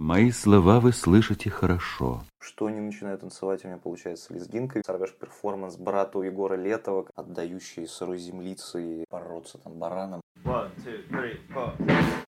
Мои слова вы слышите хорошо. Что не начинаю танцевать, у меня получается лезгинка. Сорвешь перформанс брату Егора Летова, отдающий сырой землицы и бороться там бараном. One, two, three, four.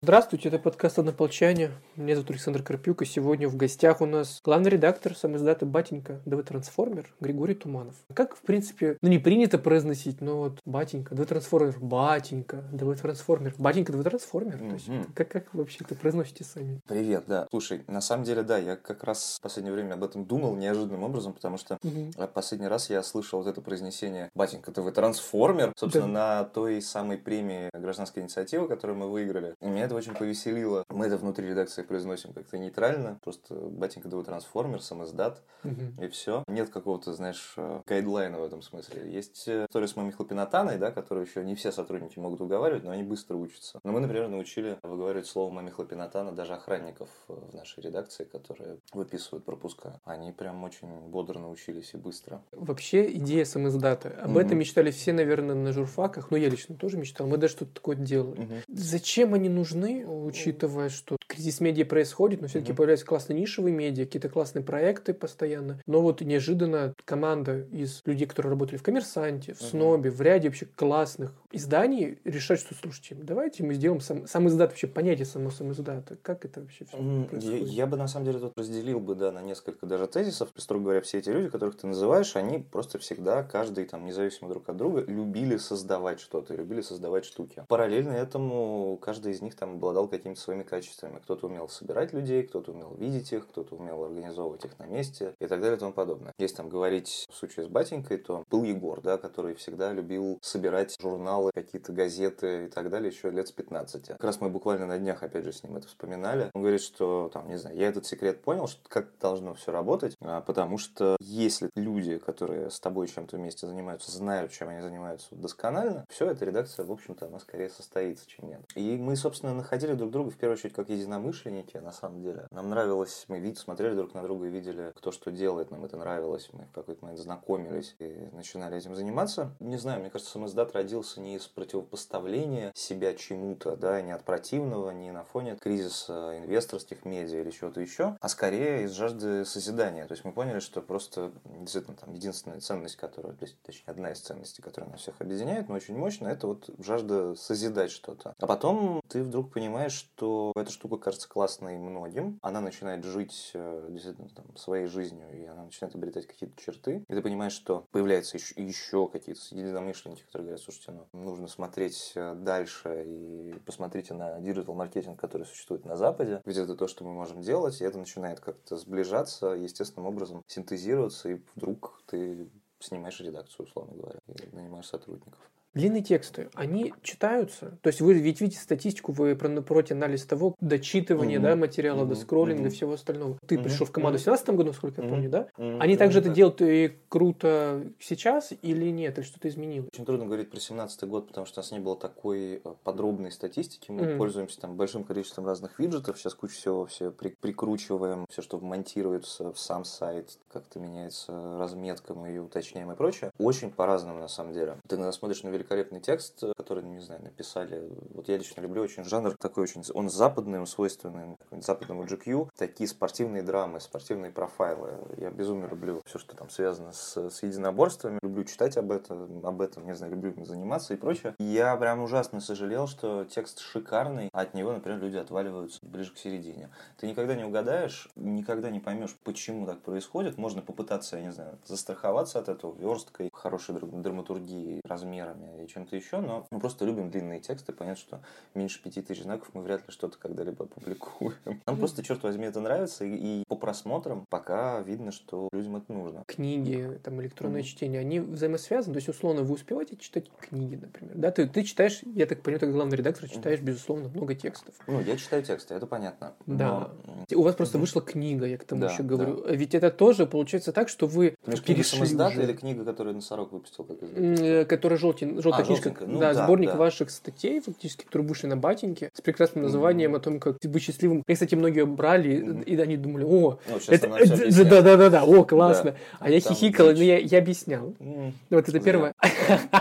Здравствуйте, это подкаст «Однополчане». Меня зовут Александр Карпюк, и сегодня в гостях у нас главный редактор самоиздата «Батенька» ДВ Трансформер Григорий Туманов. Как, в принципе, ну не принято произносить, но вот «Батенька», «ДВ Трансформер», «Батенька», «ДВ Трансформер», «Батенька», «ДВ Трансформер». То есть, как, как вообще это произносите сами? Привет, да. Слушай, на самом деле, да, я как раз в последнее время об этом думал неожиданным образом, потому что а Последний раз я слышал вот это произнесение «Батенька, вы трансформер», собственно, на той самой премии гражданской инициативы, которую мы выиграли. И меня это очень повеселило. Мы это внутри редакции произносим как-то нейтрально, просто «Батенька, вы трансформер», самоиздат, Мгм. и все. Нет какого-то, знаешь, э, гайдлайна в этом смысле. Есть э, история с мамой Хлопинатаной, да, которую еще не все сотрудники могут выговаривать, но они быстро учатся. Но мы, например, научили выговаривать слово маме Хлопинатана даже охранников э, в нашей редакции, которые выписывают пропуска. Они прям очень бодро научились и быстро. Вообще идея самоиздата. Об Мгм. этом мечтали все, наверное, на журфаках. Но я лично тоже мечтал. Мы даже что-то такое делали. Зачем они нужны, учитывая, что кризис медиа происходит, но все-таки Мгм. появляются классные нишевые медиа, какие-то классные проекты постоянно. Но вот неожиданно команда из людей, которые работали в «Коммерсанте», в. «Снобе», в ряде вообще классных изданий, решать, что, слушайте, давайте мы сделаем сам, сам издат, вообще понятие само сам издата. Как это вообще все М, Я, происходит? я бы на самом деле тут разделил бы, да, на несколько даже тезисов. Строго говоря, все эти люди, которых ты называешь, они просто всегда, каждый там независимо друг от друга, любили создавать что-то, любили создавать штуки. Параллельно этому каждый из них там обладал какими-то своими качествами. Кто-то умел собирать людей, кто-то умел видеть их, кто-то умел организовывать их на месте и так далее и тому подобное. Если там говорить в случае с батенькой, то был Егор, да, который всегда любил собирать журналы, какие-то газеты и так далее еще лет с 15. Как раз мы буквально на днях опять же с ним это вспоминали. Он говорит, что там, не знаю, я этот секрет понял, что как должно все работать, а, потому что если люди, которые с тобой чем-то вместе занимаются, знают, чем они занимаются досконально, все, эта редакция, в общем-то, она скорее состоится, чем нет. И мы, собственно, находили друг друга в первую очередь как единомышленники, на самом деле. Нам нравилось, мы вид, смотрели друг на друга и видели, кто что делает, нам это нравилось. Мы в какой-то момент знакомились и начинали этим заниматься. Не знаю, мне кажется, самоиздат родился не из противопоставления себя чему-то, да, не от противного, не на фоне кризиса инвесторских медиа или чего-то еще, а скорее из жажды созидания. То есть мы поняли, что просто действительно там единственная ценность, которая, то есть, точнее, одна из ценностей, которая нас всех объединяет, но очень мощно, это вот жажда созидать что-то. А потом ты вдруг понимаешь, что эта штука кажется классной многим, она начинает жить э, действительно там, своей жизнью, и она начинает обретать какие-то черты, и ты понимаешь, что появляются еще, еще какие-то единомышленники, которые говорят, слушайте, ну, нужно смотреть э, дальше, и посмотрите на digital-маркетинг, который существует на Западе, ведь это то, что мы можем делать, и это начинает как-то сближаться, естественным образом синтезироваться, и вдруг ты снимаешь редакцию, условно говоря, и нанимаешь сотрудников. Длинные тексты, они читаются. То есть вы ведь видите статистику, вы про- против анализ того, дочитывания Мгм. да, материала, до Мгм. скроллинга, Мгм. всего остального. Ты Мгм. пришел в команду в Мгм. 2017 году, насколько я Мгм. помню, да? М, Они да, также это да. делают и круто сейчас или нет, или что-то изменилось? Очень трудно говорить про 17 год, потому что у нас не было такой э, подробной статистики. Мы Мгм. пользуемся там большим количеством разных виджетов. Сейчас кучу всего все при- прикручиваем, все, что монтируется в сам сайт, как-то меняется разметка, мы ее уточняем и прочее. Очень по-разному на самом деле. Ты иногда смотришь на великолепный текст, который, не знаю, написали. Вот я лично люблю очень жанр такой очень, он западный, он свойственный западному GQ. Такие спортивные драмы, спортивные профайлы. Я безумно люблю все, что там связано с, с единоборствами. Люблю читать об этом, об этом, не знаю, люблю им заниматься и прочее. Я прям ужасно сожалел, что текст шикарный, а от него, например, люди отваливаются ближе к середине. Ты никогда не угадаешь, никогда не поймешь, почему так происходит. Можно попытаться, я не знаю, застраховаться от этого версткой, хорошей др- драматургией, размерами и чем-то еще, но мы просто любим длинные тексты, понятно, что меньше пяти тысяч знаков мы вряд ли что-то когда-либо опубликуем. Нам просто, черт возьми, это нравится, и, и по просмотрам пока видно, что людям это нужно. Книги, там, электронное чтение, они взаимосвязаны? То есть, условно, вы успеваете читать книги, например? Да, ты, ты читаешь, я так понимаю, как главный редактор, читаешь, безусловно, много текстов. Ну, я читаю тексты, это понятно. Да. Но, У вас просто вышла книга, я к тому Да, еще говорю. Ведь это тоже получается так, что вы Ты книгу перешли уже. или книга, которую Носорог выпустил как издатель? Э, которая желтень, желтая А, книжка. Ну да, да, сборник да. ваших статей, фактически, которые вышли на батеньке, с прекрасным названием о том, как быть счастливым. И, кстати, многие брали, Мгм. и они думали, о, Ну, это, она всё объясняет. да, да, да, да, о, классно. Да. А я Там хихикала, но я, я объяснял. М, Вот это первое.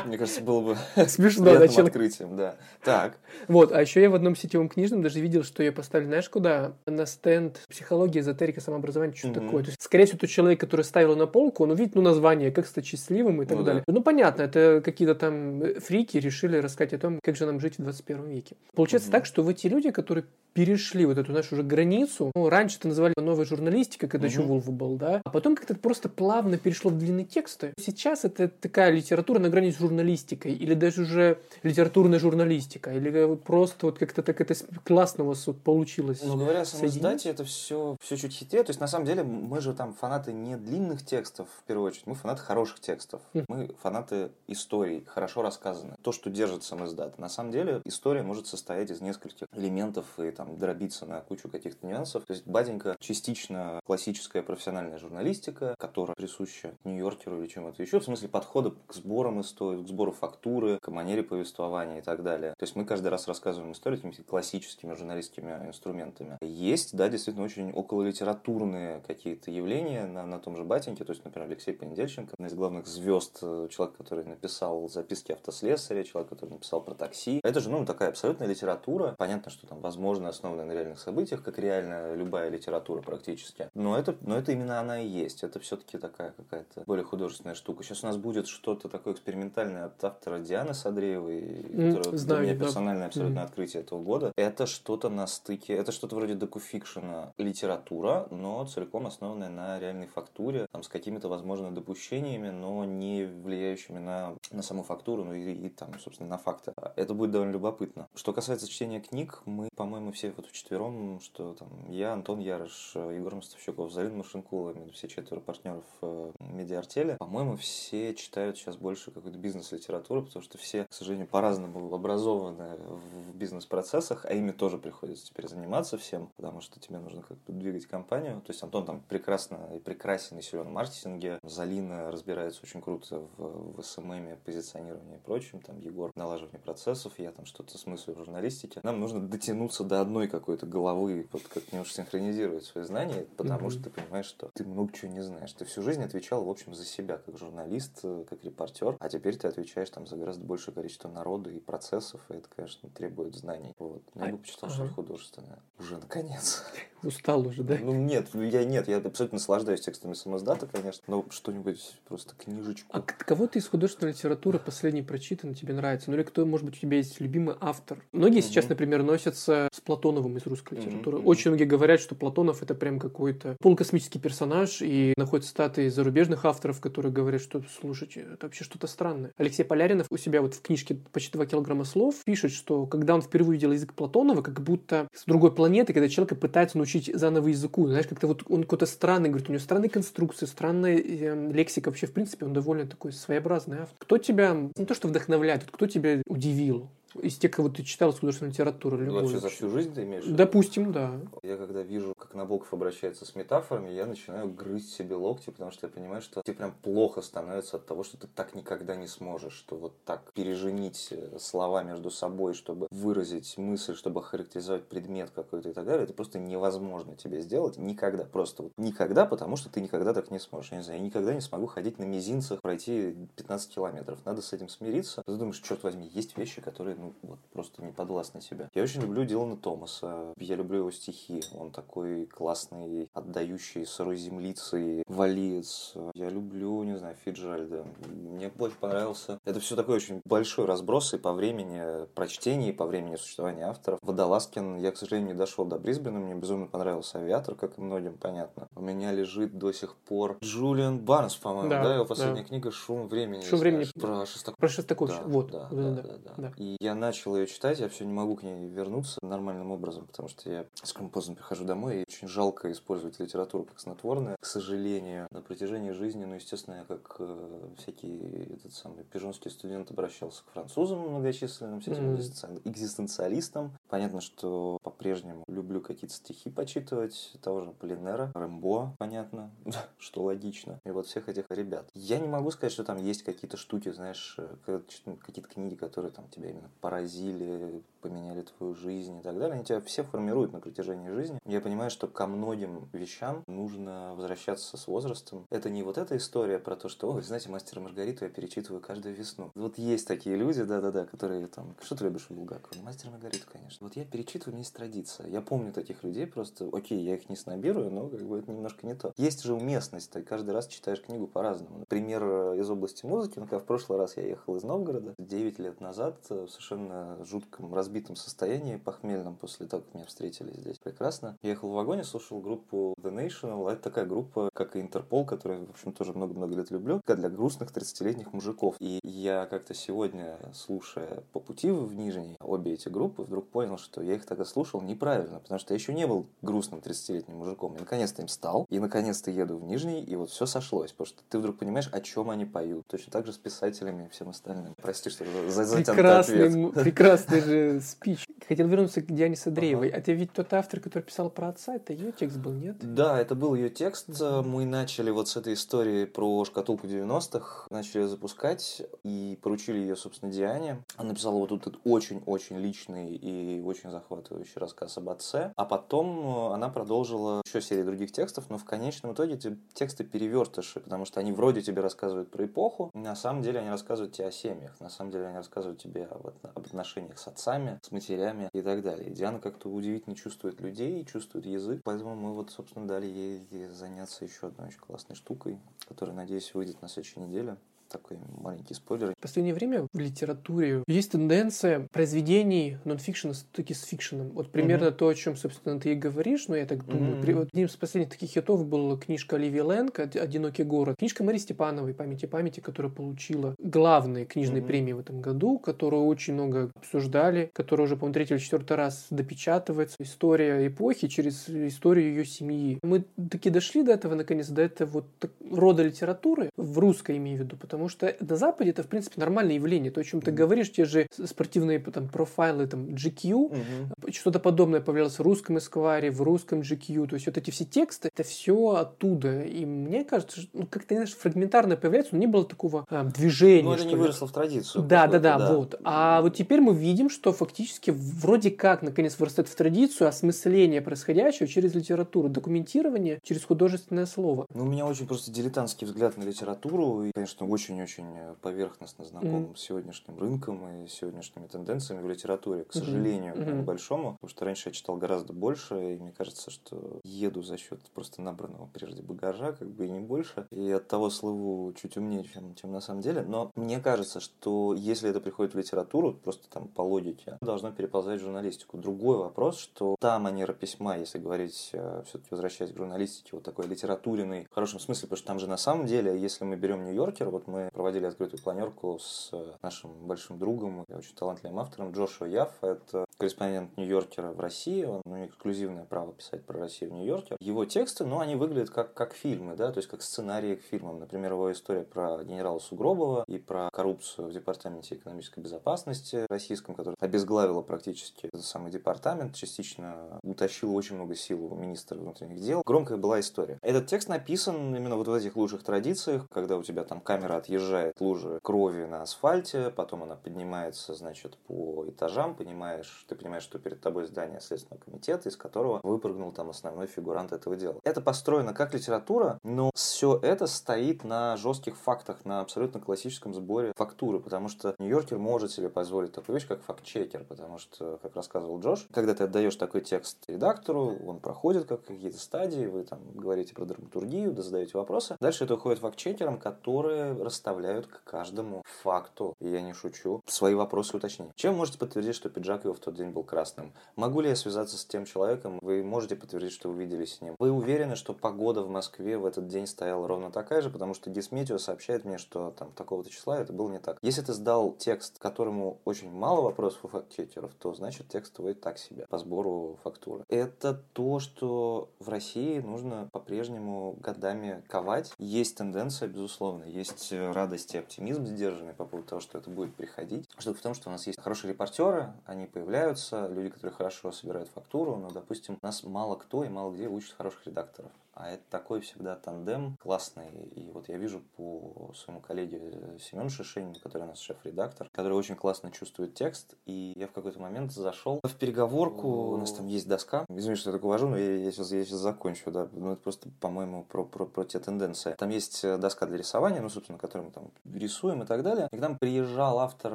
Мне кажется, было бы Смешно, человек- открытием, да. Так. Вот, а еще я в одном сетевом книжном даже видел, что я поставлю, знаешь, куда? На стенд психология, эзотерика, самообразование, что Мгм. такое. То есть, скорее всего, тот человек, который ставил на полку, он увидит, ну, название, как стать счастливым и так Ну да. далее. Ну, понятно, это какие-то там фрики решили рассказать о том, как же нам жить в 21 веке. Получается Мгм. так, что вы те люди, которые перешли вот эту нашу уже границу, ну, раньше это называли новой журналистикой, когда еще Мгм. Волфу был, да, а потом как-то просто плавно перешло в длинные тексты. Сейчас это такая литература на грани с журналистикой, или даже уже литературная журналистика, или просто вот как-то так это классно у вас вот получилось. Ну, говоря о самом соединить? издате, это все, все чуть хитрее. То есть, на самом деле, мы же там фанаты не длинных текстов, в первую очередь, мы фанаты хороших текстов. Мгм. Мы фанаты историй, хорошо рассказанных. То, что держит сам издат. На самом деле, история может состоять из нескольких элементов и там дробиться на кучу каких-то нюансов. То есть, Баденька частично классическая профессиональная журналистика, которая присуща Нью-Йоркеру или чему-то еще, в смысле подхода к сборам истории, к сбору фактуры, к манере повествования и так далее. То есть мы каждый раз рассказываем историю этими классическими журналистскими инструментами. Есть, да, действительно очень окололитературные какие-то явления на, на том же Батеньке, то есть, например, Алексей Понедельченко, одна из главных звезд, э, человек, который написал записки автослесаря, человек, который написал про такси. Это же, ну, такая абсолютная литература. Понятно, что там, возможно, основанная на реальных событиях, как реальная любая литература практически. Но это, но это именно она и есть. Это все-таки такая какая-то более художественная штука. Сейчас у нас будет что-то такое экспериментальное от автора Дианы Садреевой, которая для знаю, меня да. персональное абсолютно открытие этого года. Это что-то на стыке, это что-то вроде докуфикшена литература, но целиком основанная на реальной фактуре, там, с какими-то, возможно, допущениями, но не влияющими на, на саму фактуру, ну и, и там, собственно, на факты. Это будет довольно любопытно. Что касается чтения книг, мы, по-моему, все вот вчетвером, что там я, Антон Ярош, Егор Мостовщиков, Зарина Машинкова, именно все четверо партнеров э, медиартеля, по-моему, все читают сейчас больше какой-то бизнес-литературы, потому что все, к сожалению, по-разному образованы в бизнес-процессах, а ими тоже приходится теперь заниматься всем, потому что тебе нужно как-то двигать компанию. То есть Антон там прекрасно и прекрасен и силен в маркетинге, Залина разбирается очень круто в, в СММе, позиционировании и прочем, там Егор налаживание процессов, я там что-то смыслю в журналистике. Нам нужно дотянуться до одной какой-то головы, вот как немножко синхронизировать свои знания, потому Мгм. что ты понимаешь, что ты много чего не знаешь. Ты всю жизнь отвечал, в общем, за себя, как журналист, как репортер, а теперь ты отвечаешь там за гораздо большее количество народа и процессов, и это, конечно, требует знаний. Вот. Но я А- бы почитал что-то ага. художественное. Уже наконец. Устал уже, да? Ну нет, я нет, я абсолютно наслаждаюсь текстами самоздата, конечно, но что-нибудь просто книжечку. А к- кого-то из художественной литературы последний прочитан тебе нравится? Ну или кто, может быть, у тебя есть любимый автор? Многие сейчас, Мгм. например, носятся с Платоновым из русской литературы. мгм. Очень многие говорят, что Платонов это прям какой-то полукосмический персонаж, и находят статы зарубежных авторов, которые говорят, что, слушайте, это вообще что-то странное. Алексей Поляринов у себя вот в книжке «Почти два килограмма слов» пишет, что когда он впервые видел язык Платонова, как будто с другой планеты, когда человека пытается научить заново языку, знаешь, как-то вот он какой-то странный, говорит, у него странные конструкции, странная э, лексика, вообще, в принципе, он довольно такой своеобразный автор. Кто тебя, не то что вдохновляет, вот кто тебя удивил? Из тех, кого ты читал из художественной литературы, Ну, вообще за всю жизнь ты имеешь? Допустим, да. Я когда вижу, как Набоков обращается с метафорами, я начинаю грызть себе локти, потому что я понимаю, что тебе прям плохо становится от того, что ты так никогда не сможешь, что вот так переженить э, слова между собой, чтобы выразить мысль, чтобы характеризовать предмет какой-то и так далее, это просто невозможно тебе сделать никогда. Просто вот никогда, потому что ты никогда так не сможешь. Я не знаю, я никогда не смогу ходить на мизинцах, пройти 15 километров. Надо с этим смириться. Ты думаешь, черт возьми, есть вещи, которые, ну, вот просто не подвластны тебе. Я очень люблю Дилана Томаса. Я люблю его стихи. Он такой классный, отдающий сырой землицы, валиец. Я люблю, не знаю, Фиджальда. Мне больше понравился. Это все такой очень большой разброс и по времени прочтения, и по времени существования авторов. Водолазкин, я, к сожалению, не дошел до Брисбена. Мне безумно понравился «Авиатор», как и многим, понятно. У меня лежит до сих пор Джулиан Барнс, по-моему, Да, да, его последняя да. книга «Шум времени». «Шум времени». Про Шостаковича. Про Шостаковича. Да, вот. Да, Да, да, да, да, да. да. И я начал ее читать, я все не могу к ней вернуться нормальным образом, потому что я слишком поздно прихожу домой, и очень жалко использовать литературу как снотворное, к сожалению. На протяжении жизни, ну, естественно, я как э, всякий этот самый пижонский студент обращался к французам многочисленным, всяким экзистенци- экзистенциалистам. Понятно, что по-прежнему люблю какие-то стихи почитывать, того же Полинера, Рэмбо, понятно, что логично. И вот всех этих ребят. Я не могу сказать, что там есть какие-то штуки, знаешь, э, какие-то книги, которые там тебя именно поразили, поменяли твою жизнь и так далее, они тебя все формируют на протяжении жизни. Я понимаю, что ко многим вещам нужно возвращаться с возрастом. Это не вот эта история про то, что, ой, знаете, мастера Маргариту я перечитываю каждую весну. Вот есть такие люди, да-да-да, которые там, что ты любишь у Булгакова? Мастер Маргариту, конечно. Вот я перечитываю, меня есть традиция. Я помню таких людей просто, окей, я их не снобирую, но как бы это немножко не то. Есть же уместность, ты каждый раз читаешь книгу по-разному. Например, из области музыки, ну, когда в прошлый раз я ехал из Новгорода, 9 лет назад, в совершенно жутком разбитом состоянии, похмельном после того, как меня встретили здесь. Прекрасно. Я ехал в вагоне, слушал группу The National. Это такая группа, как и Интерпол, которую, в общем, тоже много-много лет люблю, для грустных 30-летних мужиков. И я как-то сегодня, слушая по пути в Нижний обе эти группы, вдруг понял, что я их тогда слушал неправильно, потому что я еще не был грустным 30-летним мужиком. И наконец-то им стал, и наконец-то еду в Нижний, и вот все сошлось, потому что ты вдруг понимаешь, о чем они поют. Точно так же с писателями и всем остальным. Прости, что за прекрасный, ответ. Прекрасный же спич. Хотел вернуться к Диане Садреевой. Ага. Это ведь тот автор, который писал про отца, это ее текст был, нет? Да, это был ее текст. Мы начали вот с этой истории про шкатулку 90-х, начали ее запускать и поручили ее, собственно, Диане. Она написала вот этот очень-очень личный и очень захватывающий рассказ об отце. А потом она продолжила еще серию других текстов, но в конечном итоге эти тексты перевертыши, потому что они вроде тебе рассказывают про эпоху, на самом деле они рассказывают тебе о семьях, на самом деле они рассказывают тебе об отношениях с отцами, с матерями и так далее. И Диана как-то удивительно чувствует людей, чувствует язык, поэтому мы вот, собственно, дали ей заняться еще одной очень классной штукой, которая, надеюсь, выйдет на следующей неделе такой маленький спойлер. В последнее время в литературе есть тенденция произведений нонфикшена таки с фикшеном. Вот примерно угу. то, о чем, собственно, ты и говоришь, но я так думаю. Угу. Вот одним из последних таких хитов была книжка Оливии Лэнг «Одинокий город». Книжка Марии Степановой «Памяти памяти», которая получила главные книжные угу. премии в этом году, которую очень много обсуждали, которая уже, по-моему, третий или четвертый раз допечатывается. История эпохи через историю ее семьи. Мы таки дошли до этого, наконец, до этого вот рода литературы, в русской имею в виду, потому Потому что на Западе это, в принципе, нормальное явление. То, о чем ты говоришь, те же спортивные там, профайлы, там, GQ, угу. что-то подобное появлялось в русском эскваре, в русском GQ. То есть вот эти все тексты, это все оттуда. И мне кажется, ну, как-то, знаешь, фрагментарно появляется, но не было такого а, движения. Ну, это не выросло в традицию. Да, да, да, да, вот. А вот теперь мы видим, что фактически вроде как, наконец, вырастает в традицию осмысления происходящего через литературу, документирование через художественное слово. Ну, у меня очень просто дилетантский взгляд на литературу, и, конечно, очень очень-очень э, поверхностно знаком mm-hmm. с сегодняшним рынком и сегодняшними тенденциями в литературе, к сожалению, mm-hmm. к большому, потому что раньше я читал гораздо больше, и мне кажется, что еду за счет просто набранного прежде багажа, как бы и не больше, и от того слыву чуть умнее, чем, чем на самом деле, но мне кажется, что если это приходит в литературу, просто там по логике, должно переползать в журналистику. Другой вопрос, что та манера письма, если говорить, э, все-таки возвращаясь к журналистике, вот такой литературенный, в хорошем смысле, потому что там же на самом деле, если мы берем Нью-Йоркер, вот мы мы проводили открытую планерку с э, нашим большим другом и очень талантливым автором Джошуа Яфф. Это корреспондент Нью-Йоркера в России. Он, у него эксклюзивное право писать про Россию в Нью-Йорке. Его тексты, ну, они выглядят как, как фильмы, да, то есть как сценарии к фильмам. Например, его история про генерала Сугробова и про коррупцию в Департаменте экономической безопасности российском, который обезглавила практически этот самый департамент, частично утащил очень много сил у министра внутренних дел. Громкая была история. Этот текст написан именно вот в этих лучших традициях, когда у тебя там камера от отъезжает лужа крови на асфальте, потом она поднимается, значит, по этажам, понимаешь, ты понимаешь, что перед тобой здание Следственного комитета, из которого выпрыгнул там основной фигурант этого дела. Это построено как литература, но все это стоит на жестких фактах, на абсолютно классическом сборе фактуры, потому что Нью-Йоркер может себе позволить такую вещь, как факт-чекер, потому что, как рассказывал Джош, когда ты отдаешь такой текст редактору, он проходит как какие-то стадии, вы там говорите про драматургию, задаете вопросы. Дальше это уходит факт-чекерам, которые расставляют к каждому факту, и я не шучу, свои вопросы уточнить. Чем можете подтвердить, что пиджак его в тот день был красным? Могу ли я связаться с тем человеком? Вы можете подтвердить, что вы видели с ним? Вы уверены, что погода в Москве в этот день стояла ровно такая же? Потому что Гисметео сообщает мне, что там такого-то числа это было не так. Если ты сдал текст, которому очень мало вопросов у фактчекеров, то значит текст твой так себе по сбору фактуры. Это то, что в России нужно по-прежнему годами ковать. Есть тенденция, безусловно, есть э, радость и оптимизм сдержанный по поводу того, что это будет приходить. Штука в том, что у нас есть хорошие репортеры, они появляются, люди, которые хорошо собирают фактуру, но, допустим, нас мало кто и мало где учат хороших редакторов. А это такой всегда тандем классный. И вот я вижу по своему коллеге Семену Шишенину, который у нас шеф-редактор, который очень классно чувствует текст. И я в какой-то момент зашел в переговорку. У нас там есть доска. Извини, что я так увожу, но я, я, сейчас, я сейчас закончу. Да? Ну, это просто, по-моему, про, про, про те тенденции. Там есть доска для рисования, ну, собственно, которую мы там рисуем и так далее. И к нам приезжал автор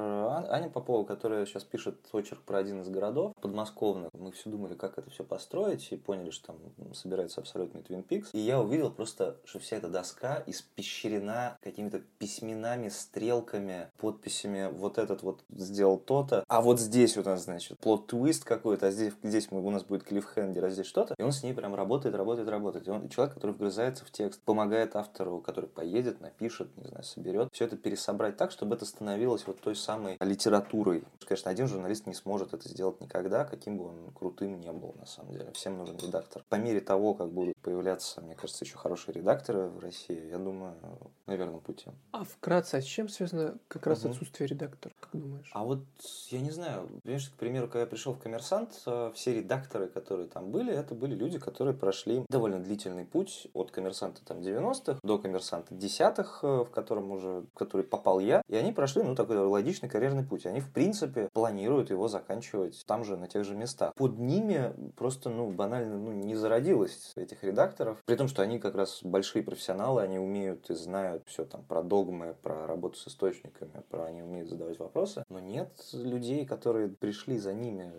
Аня Попова, которая сейчас пишет очерк про один из городов подмосковных. Мы все думали, как это все построить, и поняли, что там собирается абсолютный Twin Peaks. И я увидел просто, что вся эта доска испещрена какими-то письменами, стрелками, подписями. Вот этот вот сделал то-то, а вот здесь у нас, значит, плод-твист какой-то, а здесь, здесь мы, у нас будет клиффхендер, а здесь что-то. И он с ней прям работает, работает, работает. И он человек, который вгрызается в текст, помогает автору, который поедет, напишет, не знаю, соберет. Все это пересобрать так, чтобы это становилось вот той самой литературой. Конечно, один журналист не сможет это сделать никогда, каким бы он крутым не был, на самом деле. Всем нужен редактор. По мере того, как будут появляться, мне кажется, еще хорошие редакторы в России, я думаю, на верном пути. А вкратце, а с чем связано как раз угу. отсутствие редактора, как думаешь? А вот, я не знаю, понимаешь, к примеру, когда я пришел в «Коммерсант», э, все редакторы, которые там были, это были люди, которые прошли довольно длительный путь от «Коммерсанта» там 90-х до «Коммерсанта» десятых, э, в котором уже, в который попал я, и они прошли, ну, такой логичный карьерный путь. Они, в принципе, планируют его заканчивать там же, на тех же местах. Под ними просто, ну, банально, ну, не зародилось этих редакторов, при том, что они как раз большие профессионалы, они умеют и знают все там про догмы, про работу с источниками, про они умеют задавать вопросы, но нет людей, которые пришли за ними.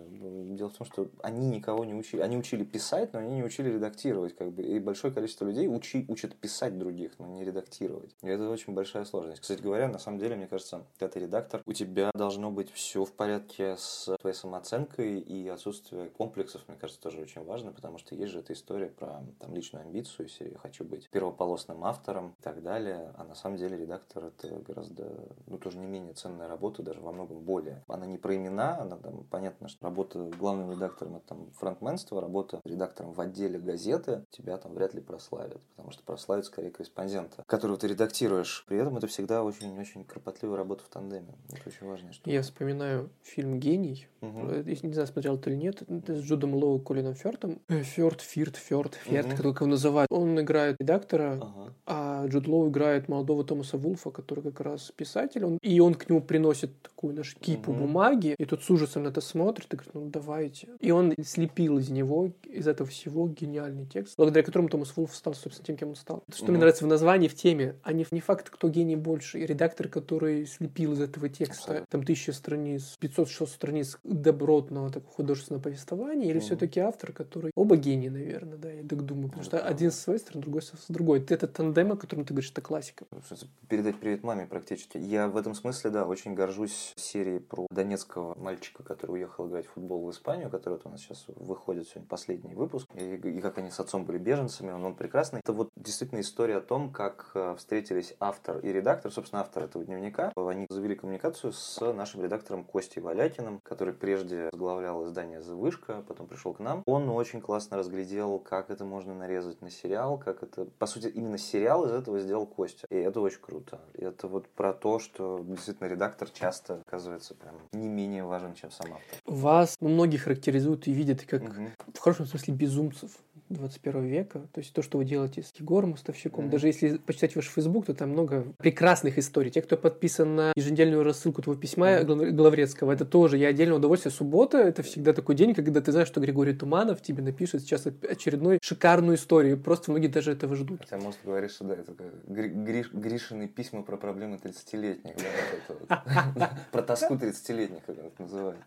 Дело в том, что они никого не учили. Они учили писать, но они не учили редактировать, как бы. И большое количество людей учи, учат писать других, но не редактировать. И это очень большая сложность. Кстати говоря, на самом деле, мне кажется, когда ты редактор, у тебя должно быть все в порядке с твоей самооценкой и отсутствие комплексов, мне кажется, тоже очень важно, потому что есть же эта история про там, личную амбицию, если я хочу быть первополосным автором и так далее. А на самом деле редактор это гораздо, ну, тоже не менее ценная работа, даже во многом более. Она не про имена, она там, понятно, что работа главным редактором это там фронтменство, работа редактором в отделе газеты тебя там вряд ли прославят, потому что прославят скорее корреспондента, которого ты редактируешь. При этом это всегда очень-очень кропотливая работа в тандеме. Это очень важно. Что... Я вспоминаю фильм «Гений». Угу. Не знаю, смотрел ты или нет. Это с Джудом Лоу Колином Фёртом. Э, Фёрт, Фирт, Фёрт, Ферт, угу. Его называют. Он играет редактора, ага. а Джуд Лоу играет молодого Томаса Вулфа, который как раз писатель. Он, и он к нему приносит такую нашу кипу угу. бумаги, и тот с ужасом на это смотрит и говорит, ну давайте. И он слепил из него, из этого всего гениальный текст, благодаря которому Томас Вулф стал, собственно, тем, кем он стал. Что угу. мне нравится в названии, в теме, а не, не факт, кто гений больше. И редактор, который слепил из этого текста, Абсолютно. там тысяча страниц, 500-600 страниц добротного такого художественного повествования, или угу. все-таки автор, который... Оба гении, наверное, да, я так думаю. Потому что один с своей стороны, другой с другой. Это тандем, о котором ты говоришь, это классика. Передать привет маме практически. Я в этом смысле, да, очень горжусь серией про донецкого мальчика, который уехал играть в футбол в Испанию, который вот у нас сейчас выходит сегодня последний выпуск, и, и как они с отцом были беженцами, он, он прекрасный. Это вот действительно история о том, как э, встретились автор и редактор, собственно, автор этого дневника. Они завели коммуникацию с нашим редактором Костей Валякиным, который прежде возглавлял издание «Завышка», потом пришел к нам. Он очень классно разглядел, как это можно нарезать на сериал, как это... По сути, именно сериал из этого сделал Костя. И это очень круто. И это вот про то, что действительно редактор часто оказывается прям не менее важен, чем сам автор. Вас многие характеризуют и видят как угу. в хорошем смысле безумцев. 21 века. То есть то, что вы делаете с Егором Мостовщиком. Mm-hmm. Даже если почитать ваш Facebook, то там много прекрасных историй. Те, кто подписан на еженедельную рассылку твоего письма mm-hmm. Главрецкого, это тоже я отдельное удовольствие. Суббота – это всегда такой день, когда ты знаешь, что Григорий Туманов тебе напишет сейчас очередную шикарную историю. Просто многие даже этого ждут. Хотя, может, говоришь, что да, это Гриш, Гришины письма про проблемы 30-летних. Про тоску 30-летних, как это называют.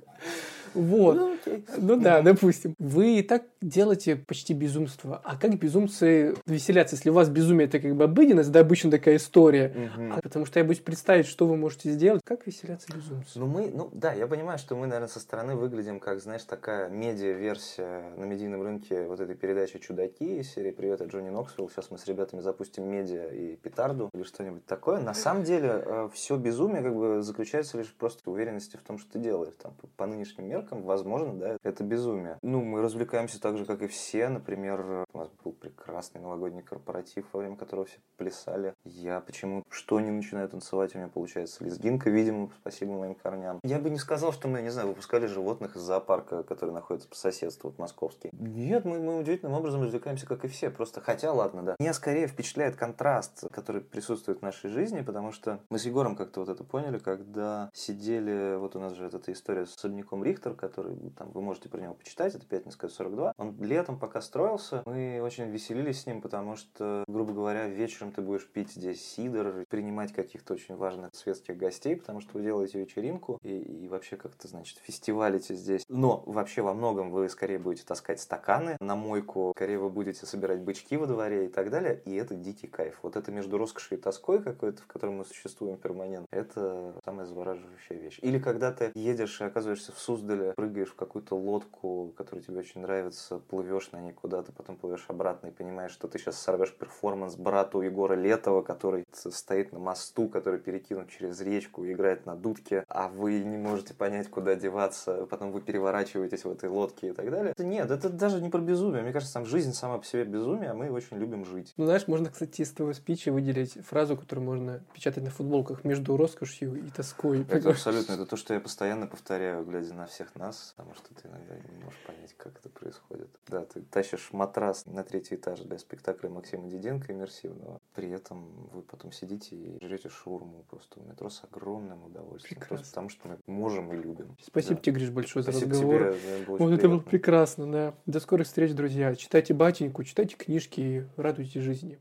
Вот. Ну, ну да, допустим. Вы и так делаете почти безумство. А как безумцы веселятся? Если у вас безумие это как бы обыденность, да, обычно такая история. Угу. А, потому что я боюсь представить, что вы можете сделать. Как веселятся безумцы? Ну мы, ну да, я понимаю, что мы, наверное, со стороны выглядим как, знаешь, такая медиа-версия на медийном рынке вот этой передачи «Чудаки» из серии «Привет от Джонни Ноксвилл». Сейчас мы с ребятами запустим медиа и петарду или что-нибудь такое. На самом деле э, все безумие как бы заключается лишь просто в уверенности в том, что ты делаешь. Там, по нынешним меркам, возможно, да, это безумие. Ну, мы развлекаемся так же, как и все, например, например, у нас был прекрасный новогодний корпоратив, во время которого все плясали. Я почему что не начинаю танцевать, у меня получается лезгинка, видимо, спасибо моим корням. Я бы не сказал, что мы, не знаю, выпускали животных из зоопарка, который находится по соседству, вот московский. Нет, мы, мы удивительным образом развлекаемся, как и все. Просто хотя, ладно, да. Меня скорее впечатляет контраст, который присутствует в нашей жизни, потому что мы с Егором как-то вот это поняли, когда сидели, вот у нас же эта история с особняком Рихтер, который, там, вы можете про него почитать, это «Пятница 42». Он летом, пока строился, мы очень веселились с ним, потому что, грубо говоря, вечером ты будешь пить здесь сидр, принимать каких-то очень важных светских гостей, потому что вы делаете вечеринку и, и вообще как-то, значит, фестивалите здесь. Но вообще во многом вы скорее будете таскать стаканы на мойку, скорее вы будете собирать бычки во дворе и так далее, и это дикий кайф. Вот это между роскошью и тоской какой-то, в котором мы существуем перманентно, это самая завораживающая вещь. Или когда ты едешь и оказываешься в Суздале, прыгаешь в какую-то лодку, которая тебе очень нравится, плывешь на ней куда-то, потом плывешь обратно и понимаешь, что ты сейчас сорвешь перформанс брату Егора Летова, который стоит на мосту, который перекинут через речку и играет на дудке, а вы не можете понять, куда деваться, потом вы переворачиваетесь в этой лодке и так далее. Нет, это даже не про безумие. Мне кажется, там жизнь сама по себе безумие, а мы очень любим жить. Ну, знаешь, можно, кстати, из твоего спича выделить фразу, которую можно печатать на футболках между роскошью и тоской. Это абсолютно, это то, что я постоянно повторяю, глядя на всех нас, потому что ты иногда не можешь понять, как это происходит. Да, ты тащишь матрас на третий этаж для спектакля Максима Диденко иммерсивного. При этом вы потом сидите и жрете шаурму просто в метро с огромным удовольствием. Прекрасно. Просто потому что мы можем и любим. Спасибо Да. тебе, Гриш, большое за Спасибо разговор. тебе, очень Вот это было прекрасно, да. До скорых встреч, друзья. Читайте батеньку, читайте книжки и радуйтесь жизни.